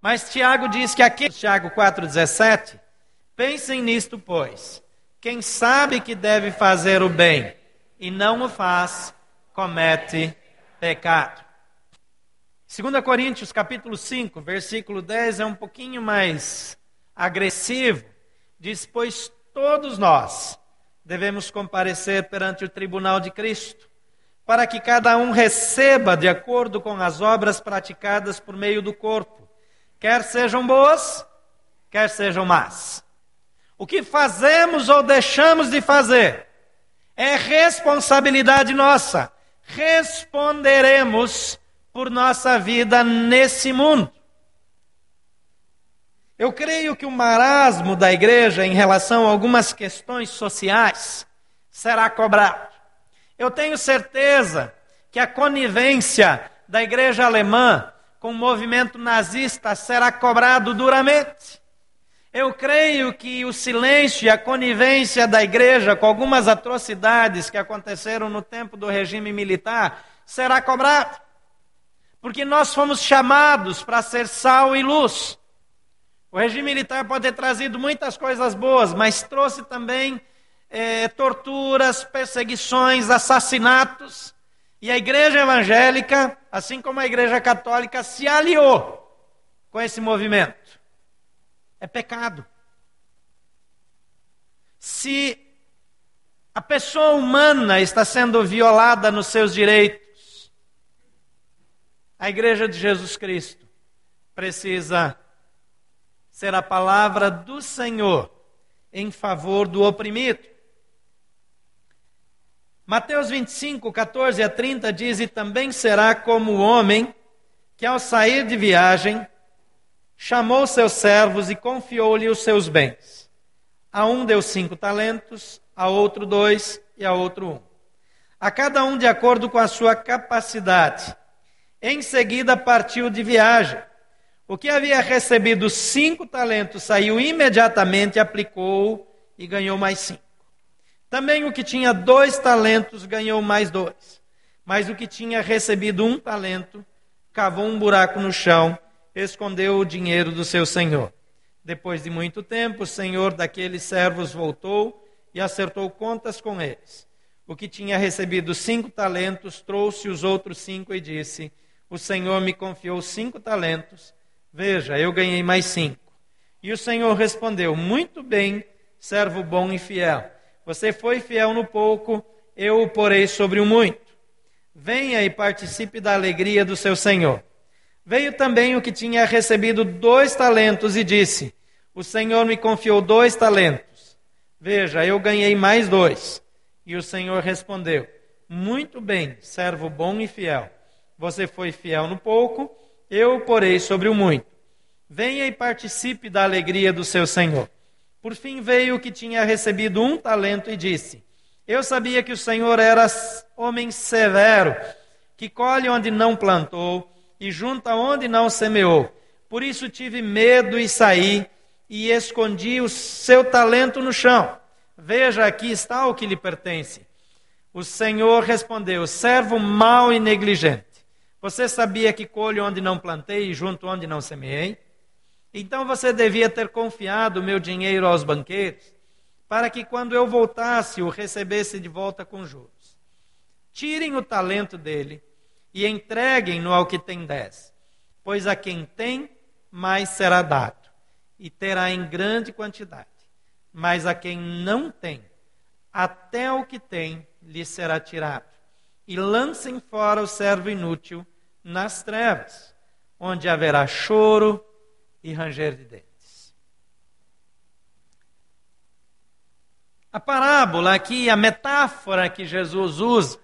Mas Tiago diz que aqui, Tiago 4,17, pensem nisto, pois. Quem sabe que deve fazer o bem e não o faz, comete pecado. 2 Coríntios capítulo 5, versículo 10 é um pouquinho mais agressivo. Diz: Pois todos nós devemos comparecer perante o tribunal de Cristo, para que cada um receba de acordo com as obras praticadas por meio do corpo, quer sejam boas, quer sejam más. O que fazemos ou deixamos de fazer é responsabilidade nossa. Responderemos por nossa vida nesse mundo. Eu creio que o marasmo da igreja em relação a algumas questões sociais será cobrado. Eu tenho certeza que a conivência da igreja alemã com o movimento nazista será cobrado duramente. Eu creio que o silêncio e a conivência da igreja com algumas atrocidades que aconteceram no tempo do regime militar será cobrado. Porque nós fomos chamados para ser sal e luz. O regime militar pode ter trazido muitas coisas boas, mas trouxe também é, torturas, perseguições, assassinatos. E a igreja evangélica, assim como a igreja católica, se aliou com esse movimento. É pecado. Se a pessoa humana está sendo violada nos seus direitos, a igreja de Jesus Cristo precisa ser a palavra do Senhor em favor do oprimido. Mateus 25, 14 a 30 diz: E também será como o homem que, ao sair de viagem, chamou seus servos e confiou-lhe os seus bens. A um deu cinco talentos, a outro dois e a outro um. A cada um de acordo com a sua capacidade. Em seguida partiu de viagem. O que havia recebido cinco talentos saiu imediatamente, aplicou e ganhou mais cinco. Também o que tinha dois talentos ganhou mais dois. Mas o que tinha recebido um talento cavou um buraco no chão, escondeu o dinheiro do seu senhor. Depois de muito tempo, o senhor daqueles servos voltou e acertou contas com eles. O que tinha recebido cinco talentos trouxe os outros cinco e disse: O senhor me confiou cinco talentos Veja, eu ganhei mais cinco. E o Senhor respondeu: Muito bem, servo bom e fiel. Você foi fiel no pouco, eu o porei sobre o muito. Venha e participe da alegria do seu Senhor. Veio também o que tinha recebido dois talentos e disse: O Senhor me confiou dois talentos. Veja, eu ganhei mais dois. E o Senhor respondeu: Muito bem, servo bom e fiel. Você foi fiel no pouco eu o porei sobre o muito. Venha e participe da alegria do seu Senhor. Por fim veio o que tinha recebido um talento e disse: Eu sabia que o Senhor era homem severo, que colhe onde não plantou e junta onde não semeou. Por isso tive medo e saí e escondi o seu talento no chão. Veja, aqui está o que lhe pertence. O Senhor respondeu: servo mau e negligente. Você sabia que colho onde não plantei e junto onde não semeei? Então você devia ter confiado meu dinheiro aos banqueiros, para que quando eu voltasse o recebesse de volta com juros. Tirem o talento dele e entreguem-no ao que tem dez, pois a quem tem, mais será dado, e terá em grande quantidade. Mas a quem não tem, até o que tem lhe será tirado e lancem fora o servo inútil nas trevas, onde haverá choro e ranger de dentes. A parábola aqui, a metáfora que Jesus usa,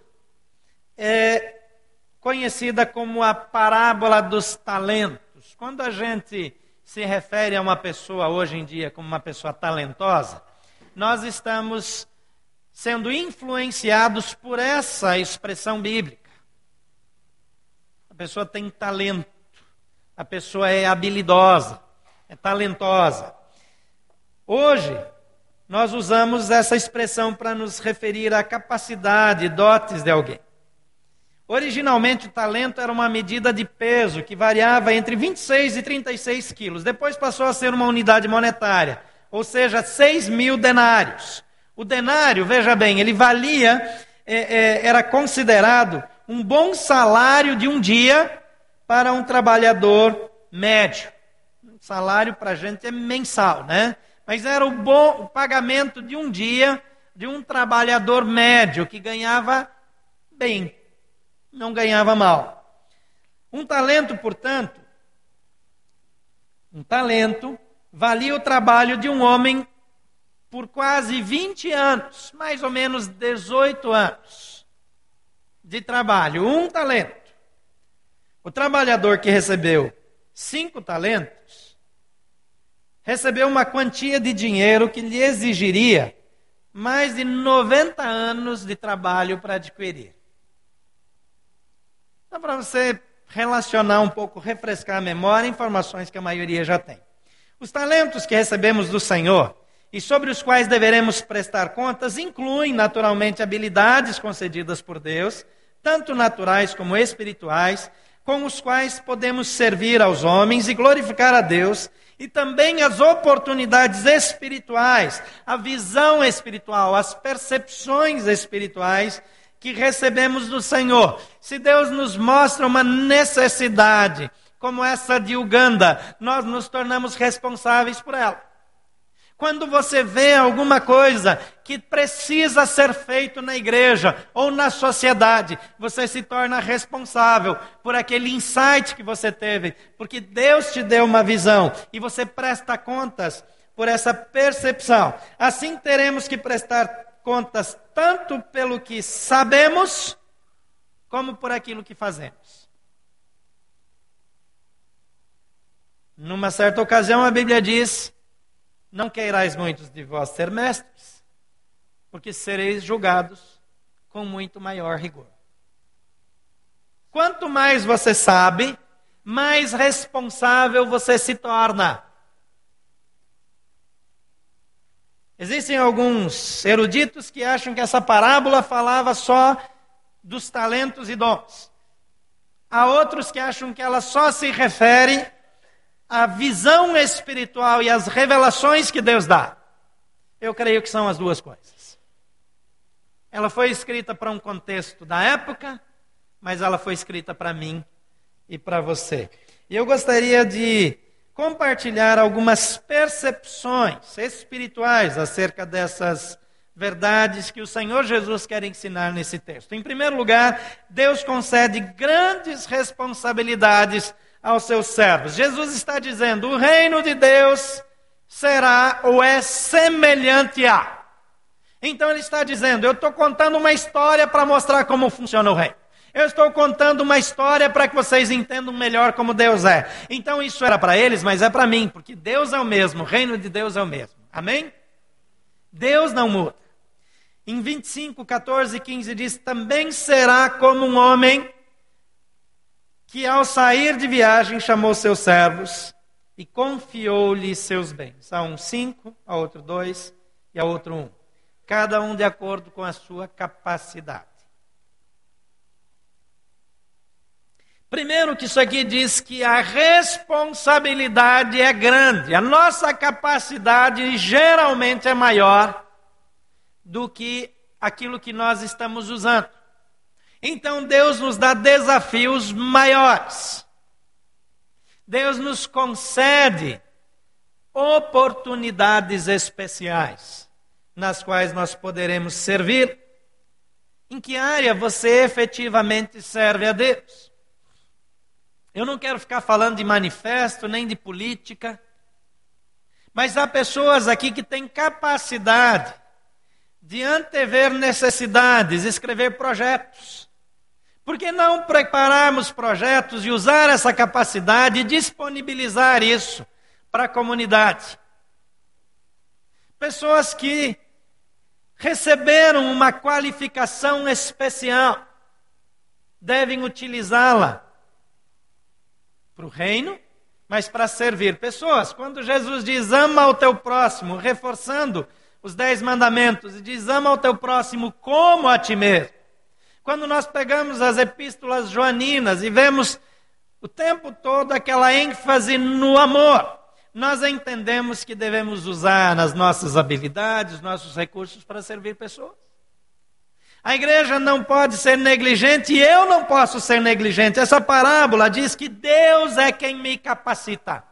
é conhecida como a parábola dos talentos. Quando a gente se refere a uma pessoa hoje em dia como uma pessoa talentosa, nós estamos sendo influenciados por essa expressão bíblica. A pessoa tem talento, a pessoa é habilidosa, é talentosa. Hoje, nós usamos essa expressão para nos referir à capacidade, dotes de alguém. Originalmente, o talento era uma medida de peso que variava entre 26 e 36 quilos. Depois passou a ser uma unidade monetária, ou seja, 6 mil denários. O denário, veja bem, ele valia, é, é, era considerado um bom salário de um dia para um trabalhador médio. O salário para a gente é mensal, né? Mas era o bom o pagamento de um dia de um trabalhador médio que ganhava bem não ganhava mal. Um talento, portanto, um talento valia o trabalho de um homem por quase 20 anos, mais ou menos 18 anos de trabalho, um talento. O trabalhador que recebeu cinco talentos recebeu uma quantia de dinheiro que lhe exigiria mais de 90 anos de trabalho para adquirir. Só para você relacionar um pouco, refrescar a memória, informações que a maioria já tem. Os talentos que recebemos do Senhor e sobre os quais deveremos prestar contas incluem, naturalmente, habilidades concedidas por Deus, tanto naturais como espirituais, com os quais podemos servir aos homens e glorificar a Deus, e também as oportunidades espirituais, a visão espiritual, as percepções espirituais que recebemos do Senhor. Se Deus nos mostra uma necessidade, como essa de Uganda, nós nos tornamos responsáveis por ela. Quando você vê alguma coisa que precisa ser feito na igreja ou na sociedade, você se torna responsável por aquele insight que você teve, porque Deus te deu uma visão e você presta contas por essa percepção. Assim teremos que prestar contas tanto pelo que sabemos, como por aquilo que fazemos. Numa certa ocasião, a Bíblia diz: Não queirais muitos de vós ser mestres, porque sereis julgados com muito maior rigor. Quanto mais você sabe, mais responsável você se torna. Existem alguns eruditos que acham que essa parábola falava só dos talentos e dons. Há outros que acham que ela só se refere à visão espiritual e às revelações que Deus dá. Eu creio que são as duas coisas. Ela foi escrita para um contexto da época, mas ela foi escrita para mim e para você. E eu gostaria de compartilhar algumas percepções espirituais acerca dessas verdades que o Senhor Jesus quer ensinar nesse texto. Em primeiro lugar, Deus concede grandes responsabilidades aos seus servos. Jesus está dizendo: o reino de Deus será ou é semelhante a. Então ele está dizendo: eu estou contando uma história para mostrar como funciona o reino. Eu estou contando uma história para que vocês entendam melhor como Deus é. Então isso era para eles, mas é para mim, porque Deus é o mesmo, o reino de Deus é o mesmo. Amém? Deus não muda. Em 25, 14 e 15 diz: Também será como um homem que, ao sair de viagem, chamou seus servos e confiou-lhes seus bens. A um cinco, a outro dois e a outro um. Cada um de acordo com a sua capacidade. Primeiro, que isso aqui diz que a responsabilidade é grande, a nossa capacidade geralmente é maior do que aquilo que nós estamos usando. Então, Deus nos dá desafios maiores. Deus nos concede oportunidades especiais nas quais nós poderemos servir. Em que área você efetivamente serve a Deus? Eu não quero ficar falando de manifesto, nem de política. Mas há pessoas aqui que têm capacidade de antever necessidades, escrever projetos. Por que não prepararmos projetos e usar essa capacidade e disponibilizar isso para a comunidade? Pessoas que receberam uma qualificação especial devem utilizá-la para o reino, mas para servir pessoas. Quando Jesus diz ama o teu próximo, reforçando os dez mandamentos, e diz ama o teu próximo como a ti mesmo. Quando nós pegamos as epístolas joaninas e vemos o tempo todo aquela ênfase no amor, nós entendemos que devemos usar as nossas habilidades, nossos recursos para servir pessoas. A igreja não pode ser negligente e eu não posso ser negligente. Essa parábola diz que Deus é quem me capacita.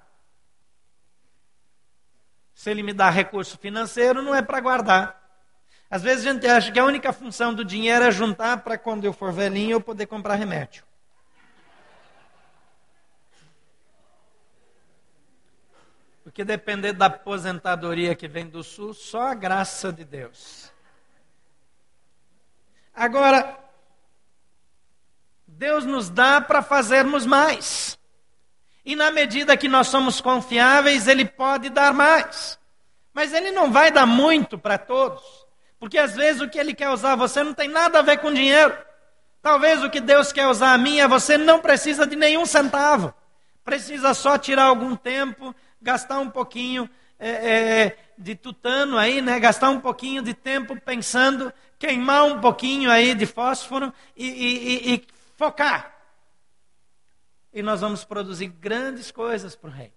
Se Ele me dá recurso financeiro, não é para guardar. Às vezes a gente acha que a única função do dinheiro é juntar para quando eu for velhinho eu poder comprar remédio. Porque depender da aposentadoria que vem do sul, só a graça de Deus. Agora, Deus nos dá para fazermos mais. E na medida que nós somos confiáveis, Ele pode dar mais. Mas Ele não vai dar muito para todos. Porque às vezes o que Ele quer usar você não tem nada a ver com dinheiro. Talvez o que Deus quer usar a mim é você não precisa de nenhum centavo. Precisa só tirar algum tempo, gastar um pouquinho é, é, de tutano aí, né? Gastar um pouquinho de tempo pensando, queimar um pouquinho aí de fósforo e, e, e focar. E nós vamos produzir grandes coisas para o reino.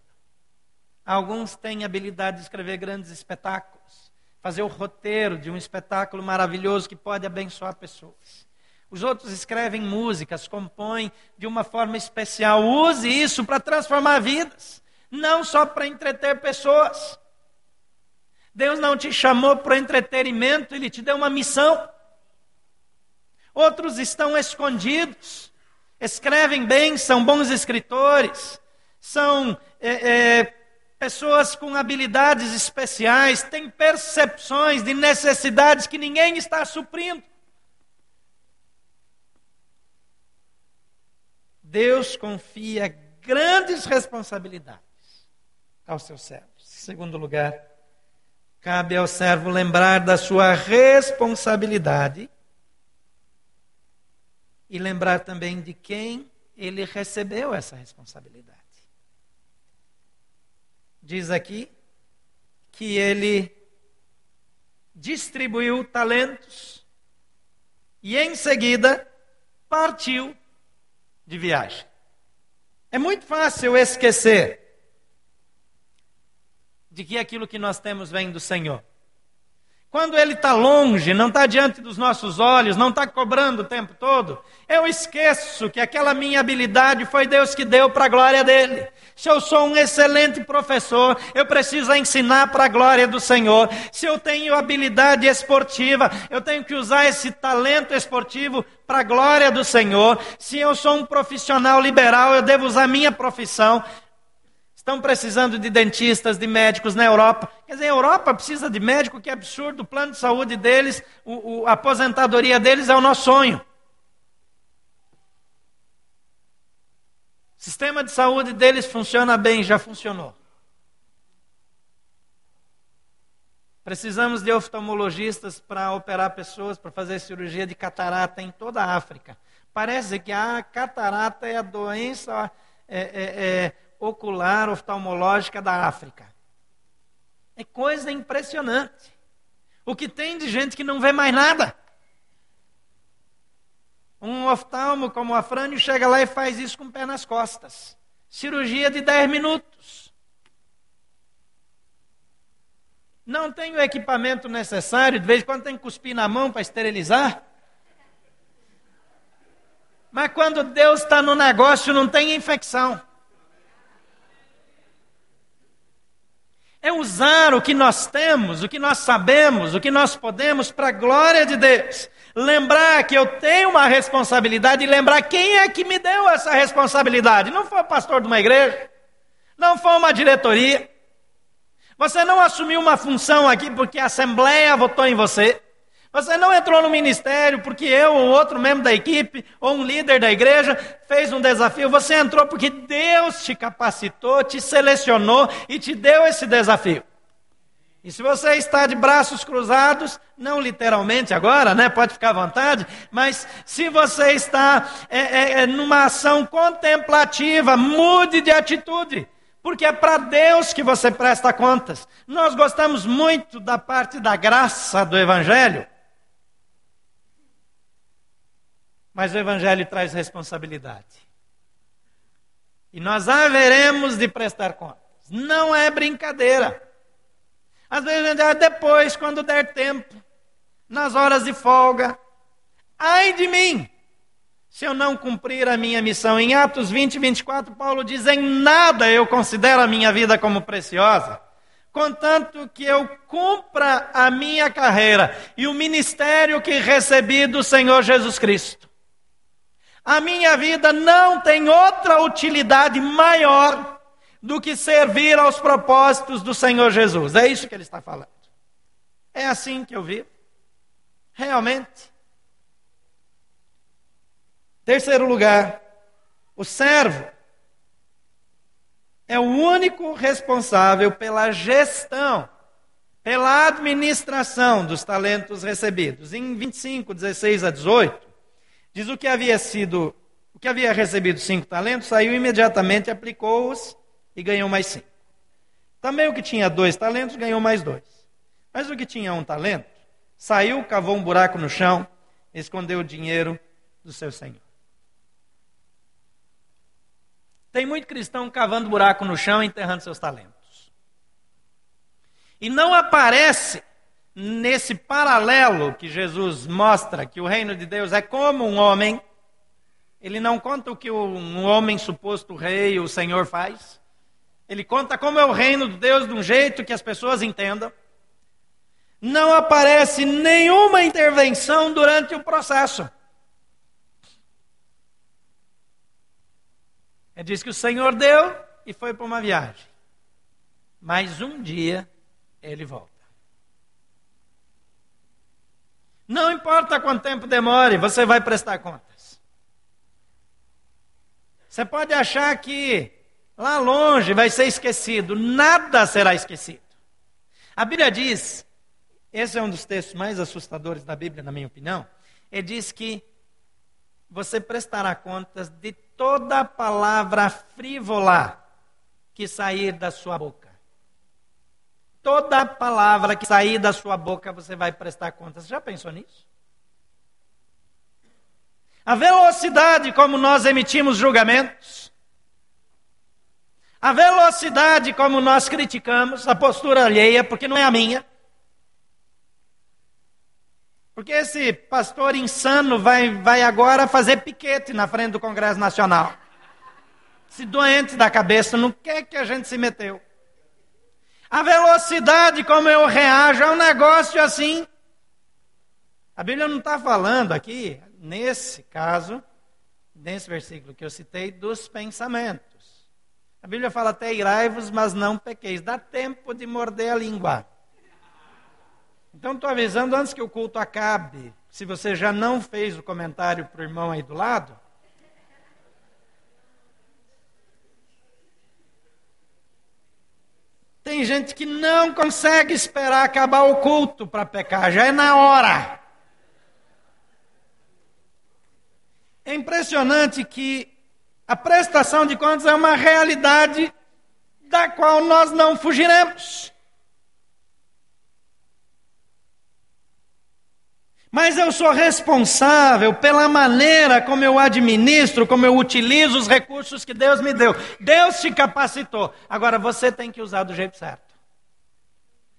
Alguns têm habilidade de escrever grandes espetáculos, fazer o roteiro de um espetáculo maravilhoso que pode abençoar pessoas. Os outros escrevem músicas, compõem de uma forma especial. Use isso para transformar vidas não só para entreter pessoas. Deus não te chamou para entretenimento, Ele te deu uma missão. Outros estão escondidos, escrevem bem, são bons escritores, são é, é, pessoas com habilidades especiais, têm percepções de necessidades que ninguém está suprindo. Deus confia grandes responsabilidades aos seus servos. Segundo lugar, cabe ao servo lembrar da sua responsabilidade e lembrar também de quem ele recebeu essa responsabilidade. Diz aqui que ele distribuiu talentos e em seguida partiu de viagem. É muito fácil esquecer de que aquilo que nós temos vem do Senhor. Quando Ele está longe, não está diante dos nossos olhos, não está cobrando o tempo todo, eu esqueço que aquela minha habilidade foi Deus que deu para a glória dele. Se eu sou um excelente professor, eu preciso ensinar para a glória do Senhor. Se eu tenho habilidade esportiva, eu tenho que usar esse talento esportivo para a glória do Senhor. Se eu sou um profissional liberal, eu devo usar minha profissão Estão precisando de dentistas, de médicos na Europa. Quer dizer, a Europa precisa de médico, que absurdo. O plano de saúde deles, o, o, a aposentadoria deles é o nosso sonho. Sistema de saúde deles funciona bem, já funcionou. Precisamos de oftalmologistas para operar pessoas, para fazer cirurgia de catarata em toda a África. Parece que a catarata é a doença é, é, é, ocular oftalmológica da África. É coisa impressionante. O que tem de gente que não vê mais nada. Um oftalmo como o Afrânio chega lá e faz isso com o pé nas costas. Cirurgia de 10 minutos. Não tem o equipamento necessário, de vez em quando tem que cuspir na mão para esterilizar. Mas quando Deus está no negócio, não tem infecção. é usar o que nós temos, o que nós sabemos, o que nós podemos para a glória de Deus. Lembrar que eu tenho uma responsabilidade e lembrar quem é que me deu essa responsabilidade. Não foi o pastor de uma igreja, não foi uma diretoria. Você não assumiu uma função aqui porque a Assembleia votou em você. Você não entrou no ministério porque eu ou outro membro da equipe ou um líder da igreja fez um desafio. Você entrou porque Deus te capacitou, te selecionou e te deu esse desafio. E se você está de braços cruzados, não literalmente agora, né? Pode ficar à vontade, mas se você está é, é, é numa ação contemplativa, mude de atitude porque é para Deus que você presta contas. Nós gostamos muito da parte da graça do Evangelho, Mas o Evangelho traz responsabilidade. E nós haveremos de prestar contas. Não é brincadeira. Às vezes diz, depois, quando der tempo, nas horas de folga. Ai de mim, se eu não cumprir a minha missão. Em Atos 20, 24, Paulo diz: Em nada eu considero a minha vida como preciosa, contanto que eu cumpra a minha carreira e o ministério que recebi do Senhor Jesus Cristo. A minha vida não tem outra utilidade maior do que servir aos propósitos do Senhor Jesus. É isso que ele está falando. É assim que eu vivo. Realmente. Terceiro lugar, o servo é o único responsável pela gestão, pela administração dos talentos recebidos. Em 25, 16 a 18, diz o que havia sido, o que havia recebido cinco talentos, saiu imediatamente, aplicou-os e ganhou mais cinco. Também o que tinha dois talentos ganhou mais dois. Mas o que tinha um talento Saiu, cavou um buraco no chão, escondeu o dinheiro do seu senhor. Tem muito cristão cavando buraco no chão e enterrando seus talentos. E não aparece nesse paralelo que Jesus mostra que o reino de Deus é como um homem. Ele não conta o que um homem suposto rei, o Senhor faz. Ele conta como é o reino de Deus de um jeito que as pessoas entendam não aparece nenhuma intervenção durante o processo. É diz que o Senhor deu e foi para uma viagem. Mas um dia ele volta. Não importa quanto tempo demore, você vai prestar contas. Você pode achar que lá longe vai ser esquecido, nada será esquecido. A Bíblia diz esse é um dos textos mais assustadores da Bíblia, na minha opinião. Ele diz que você prestará contas de toda palavra frívola que sair da sua boca. Toda palavra que sair da sua boca, você vai prestar contas. Já pensou nisso? A velocidade como nós emitimos julgamentos, a velocidade como nós criticamos a postura alheia, porque não é a minha. Porque esse pastor insano vai, vai agora fazer piquete na frente do Congresso Nacional. Esse doente da cabeça, no que é que a gente se meteu? A velocidade como eu reajo é um negócio assim. A Bíblia não está falando aqui, nesse caso, nesse versículo que eu citei, dos pensamentos. A Bíblia fala até irai-vos, mas não pequeis. Dá tempo de morder a língua. Então, estou avisando antes que o culto acabe. Se você já não fez o comentário para o irmão aí do lado. Tem gente que não consegue esperar acabar o culto para pecar, já é na hora. É impressionante que a prestação de contas é uma realidade da qual nós não fugiremos. Mas eu sou responsável pela maneira como eu administro, como eu utilizo os recursos que Deus me deu. Deus te capacitou. Agora você tem que usar do jeito certo.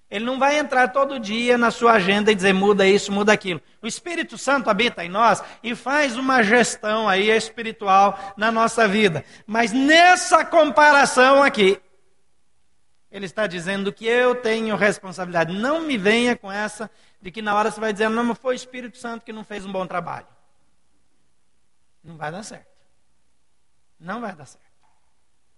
Ele não vai entrar todo dia na sua agenda e dizer muda isso, muda aquilo. O Espírito Santo habita em nós e faz uma gestão aí espiritual na nossa vida. Mas nessa comparação aqui, ele está dizendo que eu tenho responsabilidade. Não me venha com essa de que na hora você vai dizer, não, mas foi o Espírito Santo que não fez um bom trabalho. Não vai dar certo. Não vai dar certo.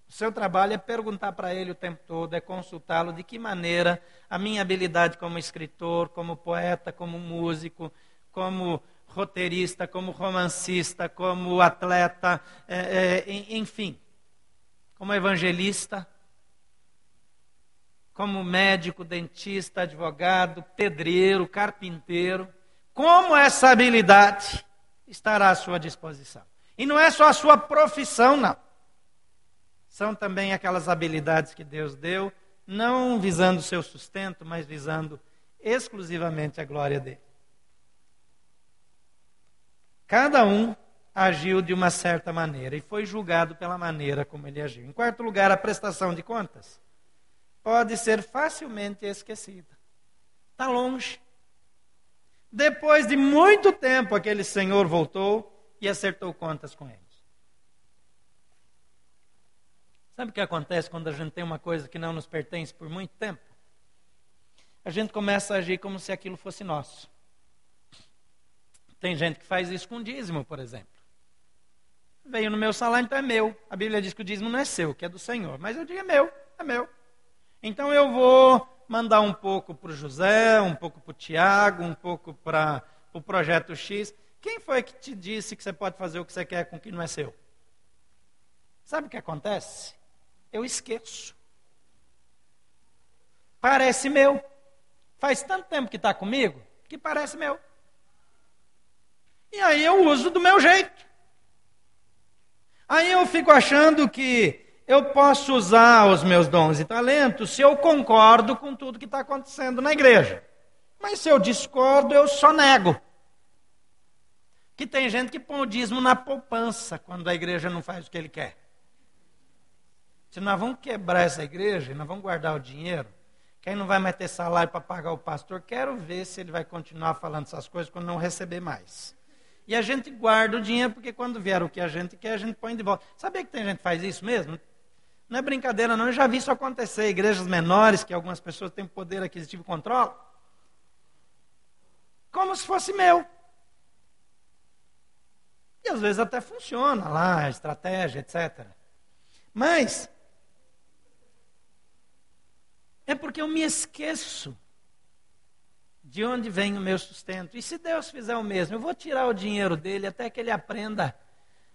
O seu trabalho é perguntar para ele o tempo todo, é consultá-lo de que maneira a minha habilidade como escritor, como poeta, como músico, como roteirista, como romancista, como atleta, é, é, enfim, como evangelista, como médico, dentista, advogado, pedreiro, carpinteiro, como essa habilidade estará à sua disposição. E não é só a sua profissão, não. São também aquelas habilidades que Deus deu, não visando o seu sustento, mas visando exclusivamente a glória dele. Cada um agiu de uma certa maneira e foi julgado pela maneira como ele agiu. Em quarto lugar, a prestação de contas pode ser facilmente esquecida. Está longe. Depois de muito tempo, aquele senhor voltou e acertou contas com eles. Sabe o que acontece quando a gente tem uma coisa que não nos pertence por muito tempo? A gente começa a agir como se aquilo fosse nosso. Tem gente que faz isso com dízimo, por exemplo. Veio no meu salário, então é meu. A Bíblia diz que o dízimo não é seu, que é do Senhor. Mas eu digo é meu, é meu. Então eu vou mandar um pouco para o José, um pouco para o Tiago, um pouco para o pro projeto X. Quem foi que te disse que você pode fazer o que você quer com o que não é seu? Sabe o que acontece? Eu esqueço. Parece meu. Faz tanto tempo que está comigo que parece meu. E aí eu uso do meu jeito. Aí eu fico achando que eu posso usar os meus dons e talentos se eu concordo com tudo que está acontecendo na igreja. Mas se eu discordo, eu só nego. Que tem gente que põe o dízimo na poupança quando a igreja não faz o que ele quer. Se nós vamos quebrar essa igreja, nós vamos guardar o dinheiro, quem não vai mais ter salário para pagar o pastor, quero ver se ele vai continuar falando essas coisas quando não receber mais. E a gente guarda o dinheiro, porque quando vier o que a gente quer, a gente põe de volta. Sabia que tem gente que faz isso mesmo? Não é brincadeira, não. Eu já vi isso acontecer. Igrejas menores, que algumas pessoas têm poder aquisitivo e controle. Como se fosse meu. E às vezes até funciona lá, estratégia, etc. Mas, é porque eu me esqueço de onde vem o meu sustento. E se Deus fizer o mesmo, eu vou tirar o dinheiro dele até que ele aprenda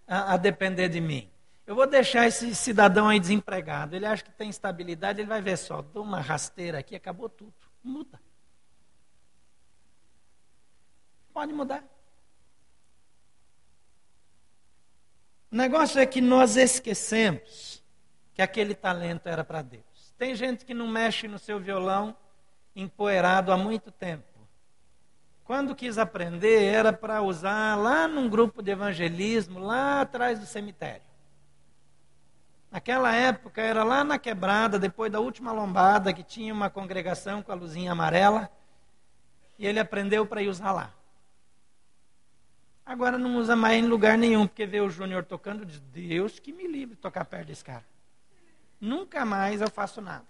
a, a depender de mim. Eu vou deixar esse cidadão aí desempregado. Ele acha que tem estabilidade, ele vai ver só, dou uma rasteira aqui, acabou tudo. Muda. Pode mudar. O negócio é que nós esquecemos que aquele talento era para Deus. Tem gente que não mexe no seu violão empoeirado há muito tempo. Quando quis aprender, era para usar lá num grupo de evangelismo, lá atrás do cemitério. Naquela época, era lá na quebrada, depois da última lombada, que tinha uma congregação com a luzinha amarela, e ele aprendeu para ir usar lá. Agora não usa mais em lugar nenhum, porque vê o Júnior tocando diz: Deus que me livre de tocar perto desse cara. Nunca mais eu faço nada.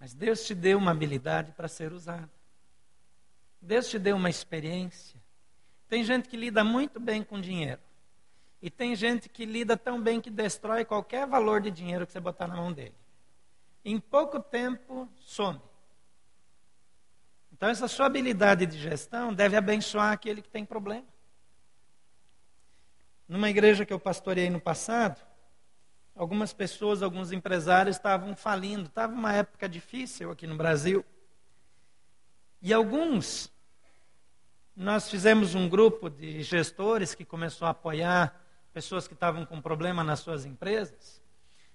Mas Deus te deu uma habilidade para ser usada. Deus te deu uma experiência. Tem gente que lida muito bem com dinheiro. E tem gente que lida tão bem que destrói qualquer valor de dinheiro que você botar na mão dele. Em pouco tempo, some. Então, essa sua habilidade de gestão deve abençoar aquele que tem problema. Numa igreja que eu pastoreei no passado, algumas pessoas, alguns empresários estavam falindo. Estava uma época difícil aqui no Brasil. E alguns, nós fizemos um grupo de gestores que começou a apoiar pessoas que estavam com problema nas suas empresas.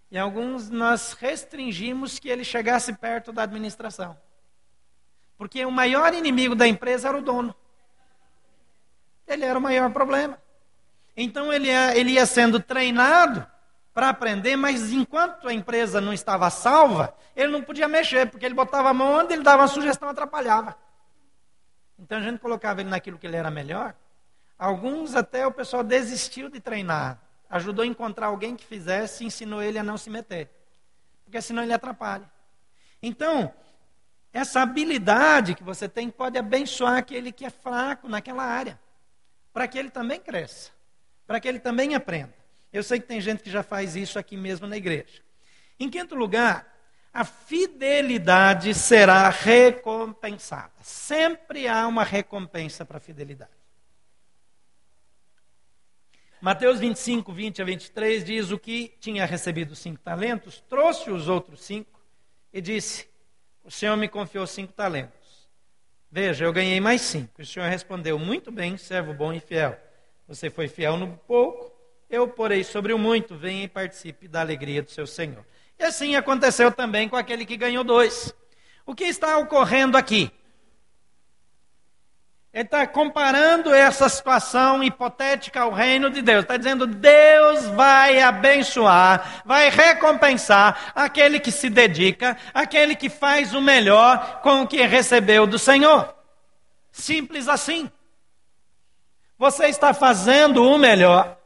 E alguns nós restringimos que ele chegasse perto da administração. Porque o maior inimigo da empresa era o dono. Ele era o maior problema. Então ele ia, ele ia sendo treinado para aprender, mas enquanto a empresa não estava salva, ele não podia mexer, porque ele botava a mão onde ele dava uma sugestão, atrapalhava. Então a gente colocava ele naquilo que ele era melhor. Alguns até o pessoal desistiu de treinar, ajudou a encontrar alguém que fizesse e ensinou ele a não se meter, porque senão ele atrapalha. Então, essa habilidade que você tem pode abençoar aquele que é fraco naquela área, para que ele também cresça, para que ele também aprenda. Eu sei que tem gente que já faz isso aqui mesmo na igreja. Em quinto lugar, a fidelidade será recompensada. Sempre há uma recompensa para a fidelidade. Mateus 25, 20 a 23 diz: O que tinha recebido cinco talentos, trouxe os outros cinco e disse: O Senhor me confiou cinco talentos. Veja, eu ganhei mais cinco. O Senhor respondeu: Muito bem, servo bom e fiel. Você foi fiel no pouco, eu porei sobre o muito, venha e participe da alegria do seu Senhor. E assim aconteceu também com aquele que ganhou dois. O que está ocorrendo aqui? Ele está comparando essa situação hipotética ao reino de Deus. Está dizendo: Deus vai abençoar, vai recompensar aquele que se dedica, aquele que faz o melhor com o que recebeu do Senhor. Simples assim. Você está fazendo o melhor.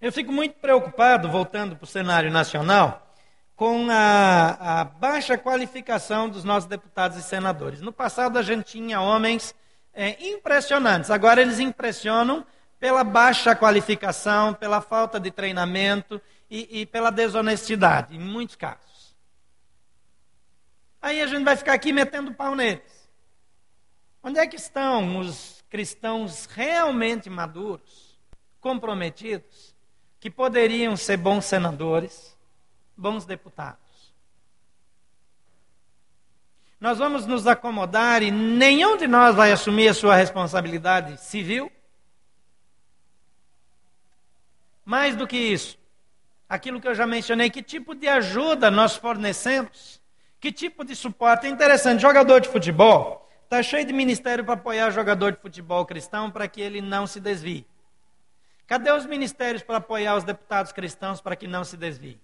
Eu fico muito preocupado, voltando para o cenário nacional com a, a, baixa qualificação dos nossos deputados e senadores. No passado a gente tinha homens é, impressionantes, agora eles impressionam pela baixa qualificação, pela falta de treinamento e, e pela desonestidade, em muitos casos. Aí a gente vai ficar aqui metendo pau neles. Onde é que estão os cristãos realmente maduros, comprometidos, que poderiam ser bons senadores? bons deputados. Nós vamos nos acomodar e nenhum de nós vai assumir a sua responsabilidade civil. Mais do que isso, aquilo que eu já mencionei, que tipo de ajuda nós fornecemos? Que tipo de suporte? É interessante, jogador de futebol está cheio de ministério para apoiar jogador de futebol cristão para que ele não se desvie. Cadê os ministérios para apoiar os deputados cristãos para que não se desviem?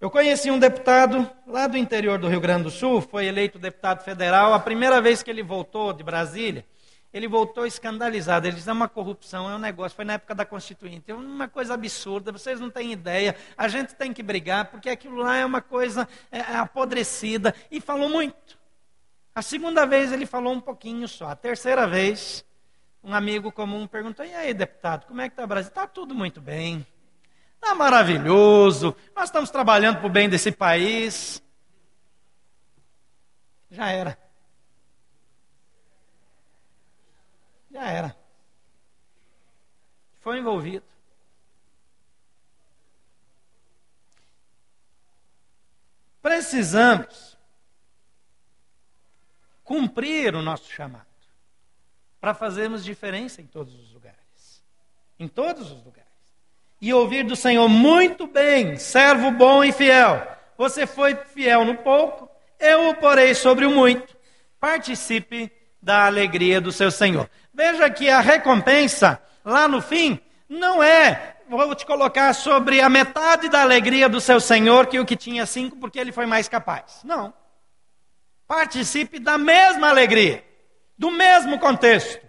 Eu conheci um deputado lá do interior do Rio Grande do Sul, foi eleito deputado federal. A primeira vez que ele voltou de Brasília, ele voltou escandalizado. Ele disse: é uma corrupção, é um negócio. Foi na época da Constituinte. É uma coisa absurda, vocês não têm ideia. A gente tem que brigar, porque aquilo lá é uma coisa é, é apodrecida. E falou muito. A segunda vez ele falou um pouquinho só. A terceira vez, um amigo comum perguntou: e aí, deputado, como é que está o Brasil? Está tudo muito bem. Está maravilhoso. Nós estamos trabalhando para o bem desse país. Já era. Já era. Foi envolvido. Precisamos cumprir o nosso chamado para fazermos diferença em todos os lugares. Em todos os lugares e ouvir do Senhor: Muito bem, servo bom e fiel. Você foi fiel no pouco, eu o porei sobre o muito. Participe da alegria do seu Senhor. Veja que a recompensa, lá no fim, não é, vou te colocar sobre a metade da alegria do seu Senhor que o que tinha cinco, porque ele foi mais capaz. Não. Participe da mesma alegria, do mesmo contexto,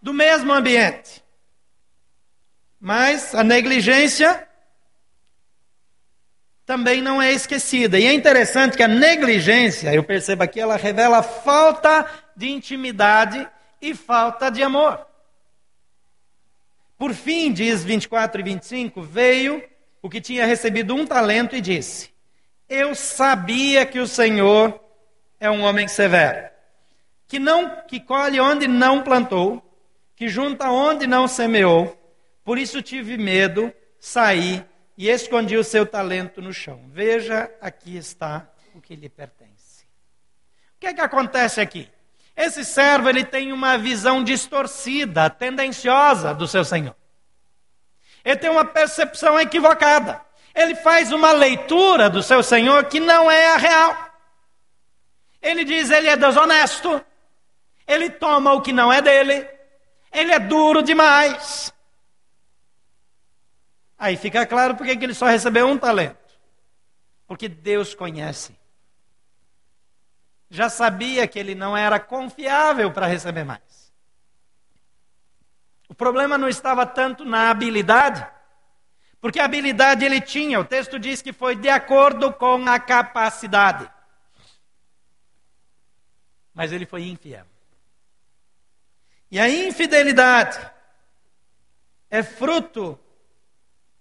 do mesmo ambiente. Mas a negligência também não é esquecida. E é interessante que a negligência, eu percebo aqui, ela revela falta de intimidade e falta de amor. Por fim, diz 24 e 25, veio o que tinha recebido um talento e disse: Eu sabia que o Senhor é um homem severo, que não que colhe onde não plantou, que junta onde não semeou por isso tive medo, saí e escondi o seu talento no chão. Veja, aqui está o que lhe pertence. O que é que acontece aqui? Esse servo ele tem uma visão distorcida, tendenciosa do seu senhor. Ele tem uma percepção equivocada. Ele faz uma leitura do seu senhor que não é a real. Ele diz ele é desonesto. Ele toma o que não é dele. Ele é duro demais. Aí fica claro porque ele só recebeu um talento. Porque Deus conhece. Já sabia que ele não era confiável para receber mais. O problema não estava tanto na habilidade, porque a habilidade ele tinha, o texto diz que foi de acordo com a capacidade. Mas ele foi infiel. E a infidelidade é fruto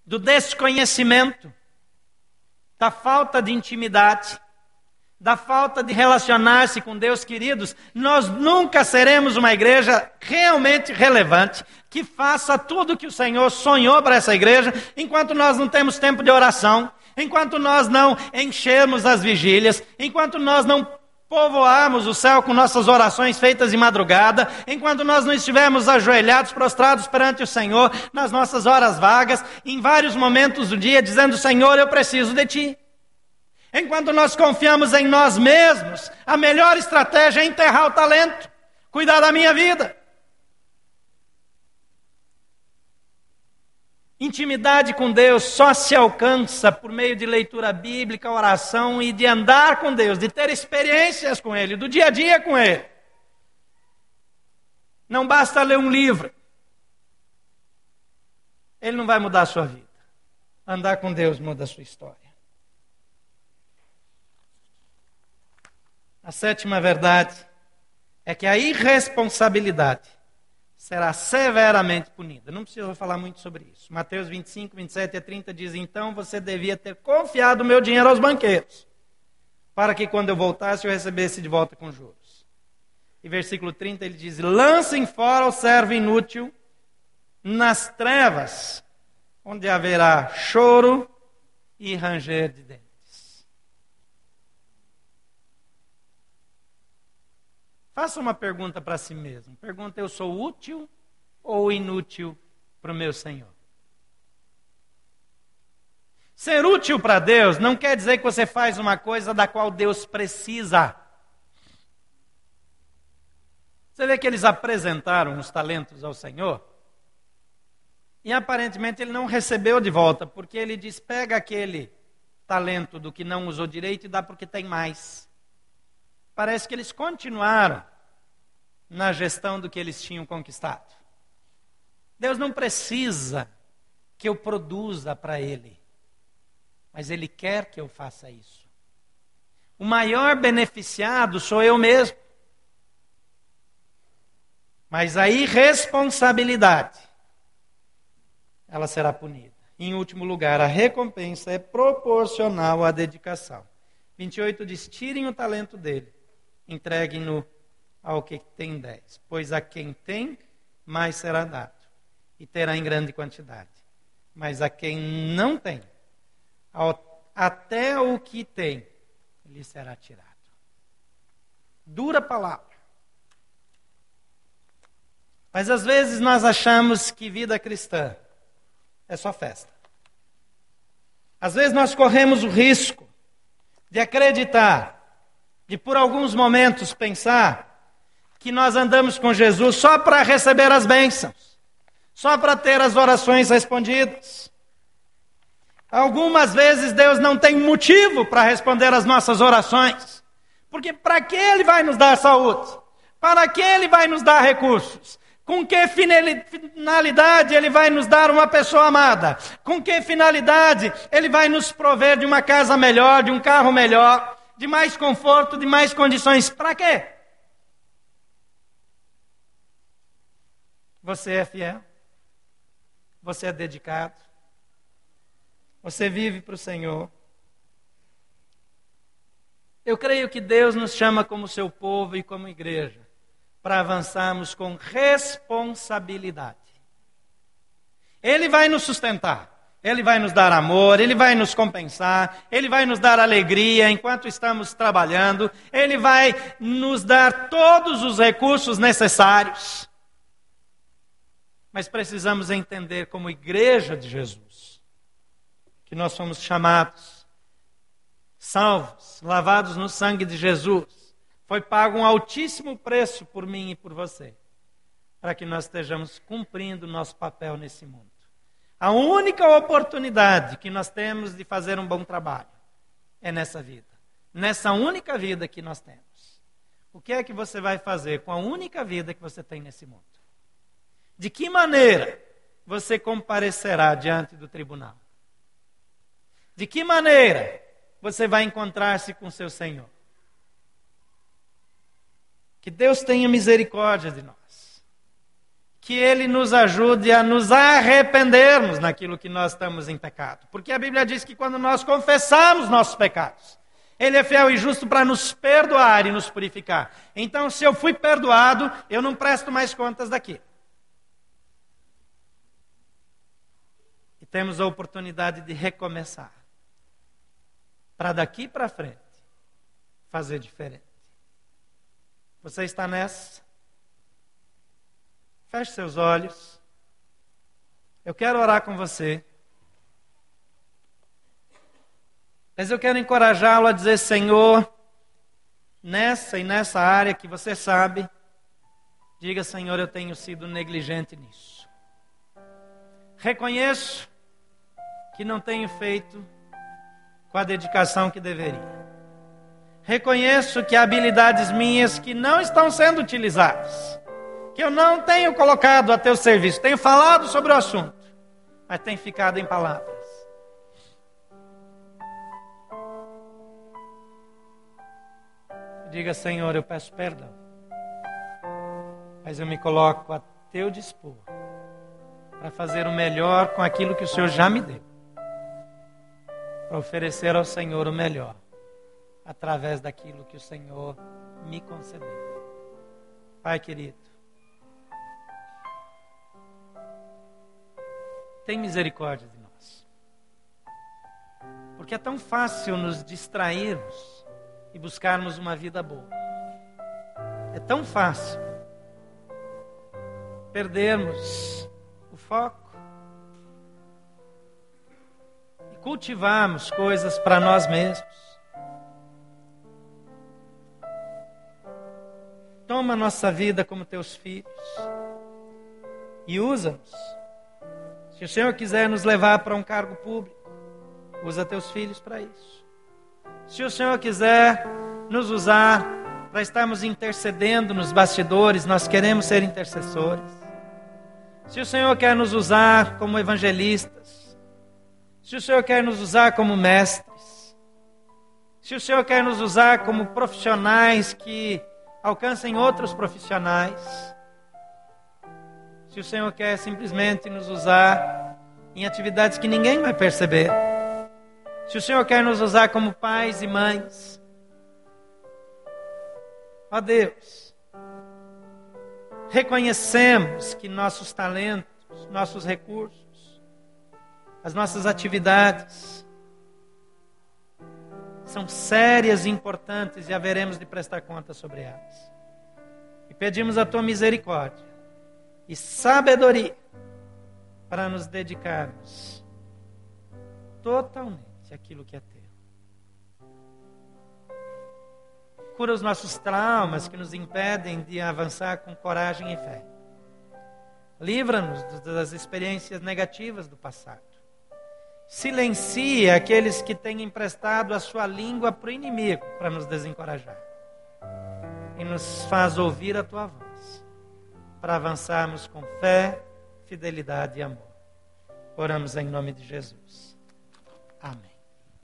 do desconhecimento, da falta de intimidade, da falta de relacionar-se com Deus, queridos, nós nunca seremos uma igreja realmente relevante, que faça tudo o que o Senhor sonhou para essa igreja, enquanto nós não temos tempo de oração, enquanto nós não enchermos as vigílias, enquanto nós não povoarmos o céu com nossas orações feitas de madrugada, enquanto nós não estivermos ajoelhados, prostrados perante o Senhor, nas nossas horas vagas, em vários momentos do dia, dizendo: Senhor, eu preciso de Ti. Enquanto nós confiamos em nós mesmos, a melhor estratégia é enterrar o talento, cuidar da minha vida. Intimidade com Deus só se alcança por meio de leitura bíblica, oração e de andar com Deus, de ter experiências com Ele, do dia a dia com Ele. Não basta ler um livro. Ele não vai mudar a sua vida. Andar com Deus muda a sua história. A sétima verdade é que a irresponsabilidade será severamente punida. Não preciso falar muito sobre isso. Mateus 25, 27 a 30 diz: Então você devia ter confiado o meu dinheiro aos banqueiros, para que quando eu voltasse eu recebesse de volta com juros. E versículo 30 ele diz: Lancem fora o servo inútil nas trevas, onde haverá choro e ranger de dentes. Faça uma pergunta para si mesmo. Pergunta: eu sou útil ou inútil para o meu Senhor? Ser útil para Deus não quer dizer que você faz uma coisa da qual Deus precisa. Você vê que eles apresentaram os talentos ao Senhor e aparentemente ele não recebeu de volta, porque ele diz: pega aquele talento do que não usou direito e dá porque tem mais parece que eles continuaram na gestão do que eles tinham conquistado. Deus não precisa que eu produza para Ele, mas Ele quer que eu faça isso. O maior beneficiado sou eu mesmo. Mas a irresponsabilidade, ela será punida. Em último lugar, a recompensa é proporcional à dedicação. 28 diz: tirem o talento dele entreguem-no ao que tem dez. Pois a quem tem, mais será dado, e terá em grande quantidade. Mas a quem não tem, ao, até o que tem, lhe será tirado. Dura palavra. Mas às vezes nós achamos que vida cristã é só festa. Às vezes nós corremos o risco de acreditar de por alguns momentos pensar que nós andamos com Jesus só para receber as bênçãos, só para ter as orações respondidas. Algumas vezes Deus não tem motivo para responder as nossas orações, porque para que Ele vai nos dar saúde? Para que Ele vai nos dar recursos? Com que finalidade Ele vai nos dar uma pessoa amada? Com que finalidade Ele vai nos prover de uma casa melhor, de um carro melhor? De mais conforto, de mais condições. Para quê? Você é fiel? Você é dedicado? Você vive para o Senhor? Eu creio que Deus nos chama como seu povo e como igreja para avançarmos com responsabilidade. Ele vai nos sustentar. Ele vai nos dar amor, Ele vai nos compensar, Ele vai nos dar alegria enquanto estamos trabalhando, Ele vai nos dar todos os recursos necessários. Mas precisamos entender, como igreja de Jesus, que nós somos chamados, salvos, lavados no sangue de Jesus. Foi pago um altíssimo preço por mim e por você, para que nós estejamos cumprindo o nosso papel nesse mundo. A única oportunidade que nós temos de fazer um bom trabalho é nessa vida. Nessa única vida que nós temos. O que é que você vai fazer com a única vida que você tem nesse mundo? De que maneira você comparecerá diante do tribunal? De que maneira você vai encontrar-se com seu Senhor? Que Deus tenha misericórdia de nós que Ele nos ajude a nos arrependermos naquilo que nós estamos em pecado. Porque a Bíblia diz que quando nós confessamos nossos pecados, Ele é fiel e justo para nos perdoar e nos purificar. Então, se eu fui perdoado, eu não presto mais contas daqui. E temos a oportunidade de recomeçar. Para daqui para frente, fazer diferente. Você está nessa? Feche seus olhos. Eu quero orar com você. Mas eu quero encorajá-lo a dizer: Senhor, nessa e nessa área que você sabe, diga: Senhor, eu tenho sido negligente nisso. Reconheço que não tenho feito com a dedicação que deveria. Reconheço que há habilidades minhas que não estão sendo utilizadas, que eu não tenho colocado a teu serviço. Tenho falado sobre o assunto, mas tem ficado em palavras. Diga, Senhor, eu peço perdão, mas eu me coloco a teu dispor para fazer o melhor com aquilo que o Senhor já me deu, para oferecer ao Senhor o melhor através daquilo que o Senhor me concedeu. Pai querido, tem misericórdia de nós. Porque é tão fácil nos distrairmos e buscarmos uma vida boa. É tão fácil perdermos o foco e cultivarmos coisas para nós mesmos. Toma nossa vida como teus filhos e usa-nos. Se o Senhor quiser nos levar para um cargo público, usa teus filhos para isso. Se o Senhor quiser nos usar para estarmos intercedendo nos bastidores, nós queremos ser intercessores. Se o Senhor quer nos usar como evangelistas, se o Senhor quer nos usar como mestres, se o Senhor quer nos usar como profissionais que alcancem outros profissionais. Se o Senhor quer simplesmente nos usar em atividades que ninguém vai perceber. Se o Senhor quer nos usar como pais e mães. Ó Deus, reconhecemos que nossos talentos, nossos recursos, as nossas atividades, são sérias e importantes e haveremos de prestar conta sobre elas. E pedimos a tua misericórdia e sabedoria para nos dedicarmos totalmente àquilo que é teu. Cura os nossos traumas que nos impedem de avançar com coragem e fé. Livra-nos das experiências negativas do passado silencia aqueles que têm emprestado a sua língua para o inimigo, para nos desencorajar. E nos faz ouvir a tua voz, para avançarmos com fé, fidelidade e amor. Oramos em nome de Jesus.